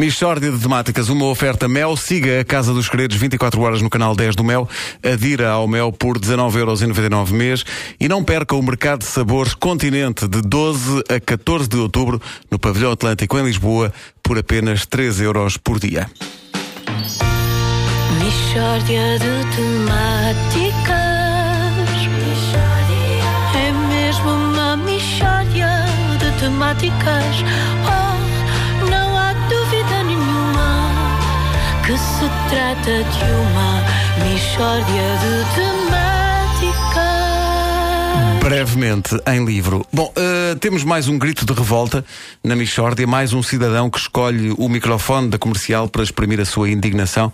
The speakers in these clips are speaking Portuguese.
Michórdia de temáticas, uma oferta Mel. Siga a Casa dos Segredos 24 horas no canal 10 do Mel. Adira ao Mel por 19,99€ mês. E não perca o Mercado de Sabores Continente de 12 a 14 de outubro no Pavilhão Atlântico em Lisboa por apenas 3 euros por dia. Mishória de temáticas É mesmo uma mishória de temáticas Oh, trata de uma mishória de temáticas Brevemente, em livro. Bom, eh, temos mais um grito de revolta na Michórdia, mais um cidadão que escolhe o microfone da comercial para exprimir a sua indignação.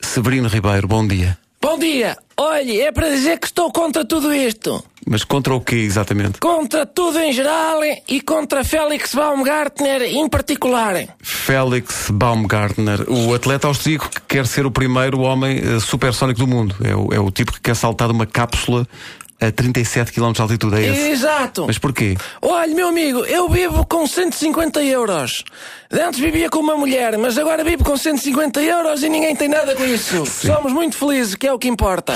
Severino Ribeiro, bom dia. Bom dia! Olhe, é para dizer que estou contra tudo isto. Mas contra o quê exatamente? Contra tudo em geral e contra Félix Baumgartner em particular. Félix Baumgartner, o atleta austríaco que quer ser o primeiro homem eh, supersónico do mundo. É o, é o tipo que quer saltar de uma cápsula a 37 km de altitude. É esse. Exato. Mas porquê? Olhe, meu amigo, eu vivo com 150 euros. Antes vivia com uma mulher, mas agora vivo com 150 euros e ninguém tem nada com isso. Somos muito felizes, que é o que importa.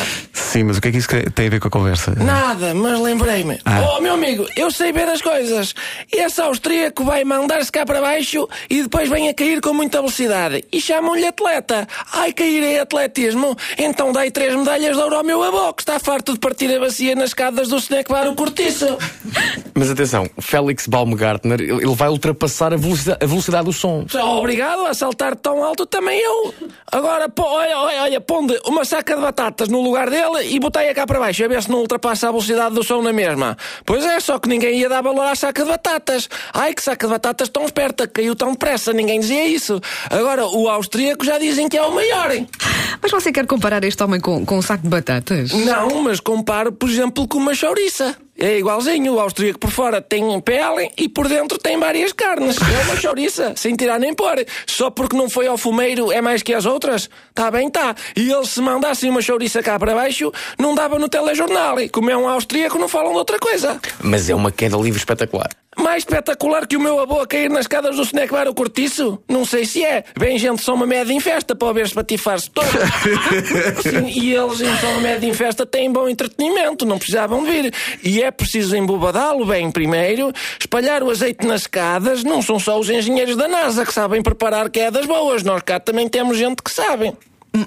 Sim, mas o que é que isso tem a ver com a conversa? Nada, mas lembrei-me. Ah. Oh, meu amigo, eu sei ver as coisas. Esse austríaco vai mandar-se cá para baixo e depois vem a cair com muita velocidade. E chamam-lhe atleta. Ai, cair é atletismo. Então dai três medalhas de ouro ao meu avô, que está farto de partir a bacia nas escadas do Snack Bar o Cortiço. Mas atenção, Félix Baumgartner, ele vai ultrapassar a velocidade, a velocidade do som. Obrigado a saltar tão alto também eu. Agora, pô, olha, olha, olha, ponde uma saca de batatas no lugar dele e botei-a cá para baixo, a ver se não ultrapassa a velocidade do som na mesma. Pois é, só que ninguém ia dar valor à saca de batatas. Ai, que saca de batatas tão esperta, caiu tão depressa, ninguém dizia isso. Agora, o austríaco já dizem que é o maior. hein? Mas você quer comparar este homem com, com um saco de batatas? Não, mas comparo, por exemplo, com uma chouriça. É igualzinho, o austríaco por fora tem pele e por dentro tem várias carnes. É uma chouriça, sem tirar nem pôr. Só porque não foi ao fumeiro é mais que as outras? Tá bem, tá. E eles se mandassem uma chouriça cá para baixo, não dava no telejornal. E como é um austríaco, não falam de outra coisa. Mas é uma queda livre espetacular. Mais espetacular que o meu avô a cair nas escadas do Snack Bar o Cortiço? Não sei se é. Bem, gente, só uma média em festa para ver espatifar-se todo. Sim, e eles em São Médio em Festa têm bom entretenimento, não precisavam de vir. E é preciso embobadá-lo bem primeiro, espalhar o azeite nas escadas. Não são só os engenheiros da NASA que sabem preparar quedas boas, nós cá também temos gente que sabe.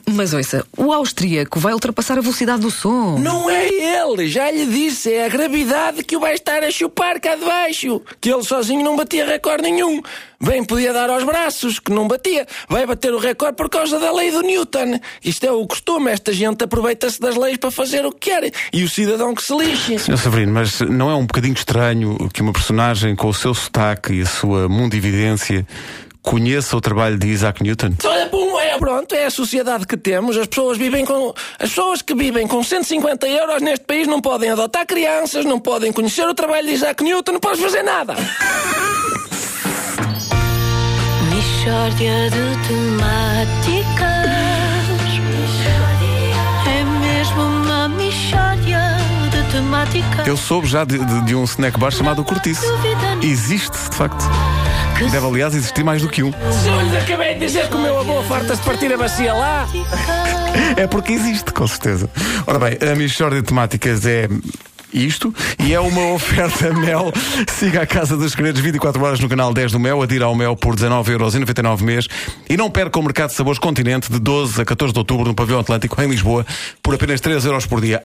Mas ouça, o austríaco vai ultrapassar a velocidade do som. Não é ele, já lhe disse, é a gravidade que o vai estar a chupar cá de baixo. Que ele sozinho não batia recorde nenhum. Bem, podia dar aos braços, que não batia. Vai bater o recorde por causa da lei do Newton. Isto é o costume, esta gente aproveita-se das leis para fazer o que quer. E o cidadão que se lixe. Sr. Severino, mas não é um bocadinho estranho que uma personagem com o seu sotaque e a sua mundividência conheça o trabalho de Isaac Newton? Olha, bom, é, pronto, é a sociedade que temos. As pessoas vivem com. As pessoas que vivem com 150 euros neste país não podem adotar crianças, não podem conhecer o trabalho de Isaac Newton, não podes fazer nada. De temáticas É mesmo uma de temáticas Eu soube já de, de- de um snack bar chamado Cortiço. Existe, de facto. Deve, aliás, existir mais do que um. Lhes acabei de dizer que o meu avô farta-se de partir a bacia lá. É porque existe, com certeza. Ora bem, a Michórdia de Temáticas é isto e é uma oferta Mel. Siga a Casa dos Segredos 24 horas no canal 10 do Mel, adira ao Mel por 19,99€ mês e não perca o Mercado de Sabores Continente de 12 a 14 de outubro no Pavilhão Atlântico, em Lisboa, por apenas 3 euros por dia.